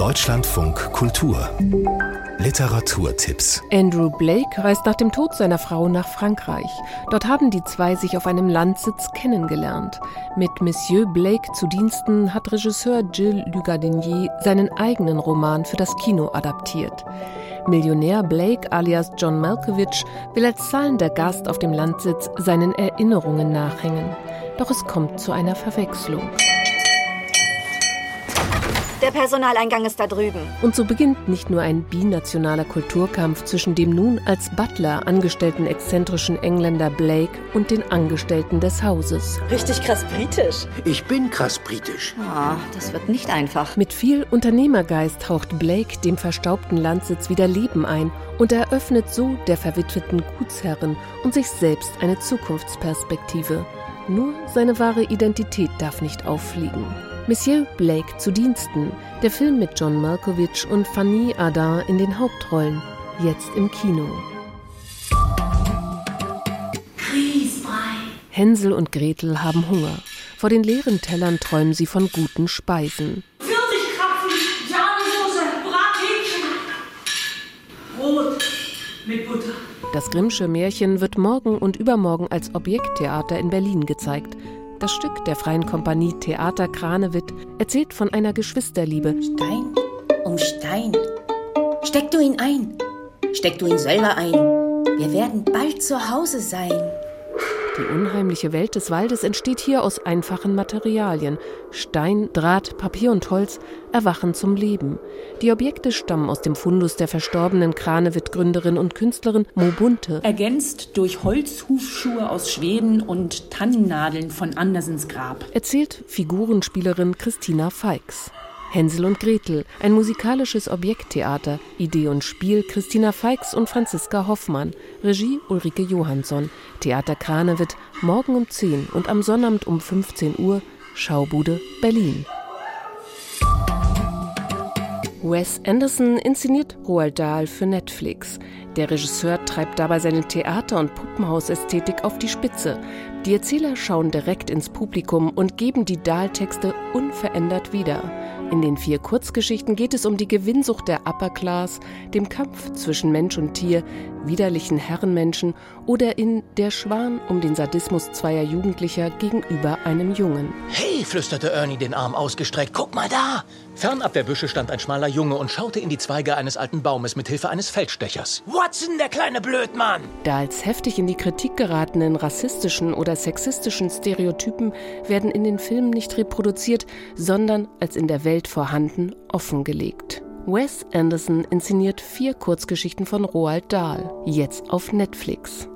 Deutschlandfunk Kultur Literaturtipps Andrew Blake reist nach dem Tod seiner Frau nach Frankreich. Dort haben die zwei sich auf einem Landsitz kennengelernt. Mit Monsieur Blake zu Diensten hat Regisseur Gilles Lugardinier seinen eigenen Roman für das Kino adaptiert. Millionär Blake alias John Malkovich will als zahlender Gast auf dem Landsitz seinen Erinnerungen nachhängen. Doch es kommt zu einer Verwechslung. Der Personaleingang ist da drüben. Und so beginnt nicht nur ein binationaler Kulturkampf zwischen dem nun als Butler angestellten exzentrischen Engländer Blake und den Angestellten des Hauses. Richtig krass britisch. Ich bin krass britisch. Oh, das wird nicht einfach. Mit viel Unternehmergeist haucht Blake dem verstaubten Landsitz wieder Leben ein und eröffnet so der verwitweten Gutsherrin und sich selbst eine Zukunftsperspektive. Nur seine wahre Identität darf nicht auffliegen. Monsieur Blake zu Diensten, der Film mit John Malkovich und Fanny Ardant in den Hauptrollen, jetzt im Kino. Hänsel und Gretel haben Hunger. Vor den leeren Tellern träumen sie von guten Speisen. Pfirsichkrapfen, Sahnesoße, Brathähnchen. Brot mit Butter. Das Grimmsche Märchen wird morgen und übermorgen als Objekttheater in Berlin gezeigt. Das Stück der Freien Kompanie Theater Kranewitt erzählt von einer Geschwisterliebe. Stein um Stein. Steck du ihn ein. Steck du ihn selber ein. Wir werden bald zu Hause sein. Die unheimliche Welt des Waldes entsteht hier aus einfachen Materialien. Stein, Draht, Papier und Holz erwachen zum Leben. Die Objekte stammen aus dem Fundus der verstorbenen Kranewitt-Gründerin und Künstlerin Mo Bunte. Ergänzt durch Holzhufschuhe aus Schweden und Tannennadeln von Andersens Grab. Erzählt Figurenspielerin Christina Feix. Hänsel und Gretel, ein musikalisches Objekttheater, Idee und Spiel Christina Feix und Franziska Hoffmann, Regie Ulrike Johansson, Theater Kranewitt, morgen um 10 und am Sonnabend um 15 Uhr, Schaubude Berlin. Wes Anderson inszeniert Roald Dahl für Netflix. Der Regisseur treibt dabei seine Theater- und Puppenhausästhetik auf die Spitze. Die Erzähler schauen direkt ins Publikum und geben die Dahl-Texte unverändert wieder. In den vier Kurzgeschichten geht es um die Gewinnsucht der Upper Class, dem Kampf zwischen Mensch und Tier, widerlichen Herrenmenschen oder in Der Schwan um den Sadismus zweier Jugendlicher gegenüber einem Jungen. Hey, flüsterte Ernie den Arm ausgestreckt. Guck mal da! Fernab der Büsche stand ein schmaler Junge und schaute in die Zweige eines alten Baumes mit Hilfe eines Feldstechers. Watson, der kleine Blödmann! Da als heftig in die Kritik geratenen rassistischen oder sexistischen Stereotypen werden in den Filmen nicht reproduziert, sondern als in der Welt vorhanden offengelegt. Wes Anderson inszeniert vier Kurzgeschichten von Roald Dahl, jetzt auf Netflix.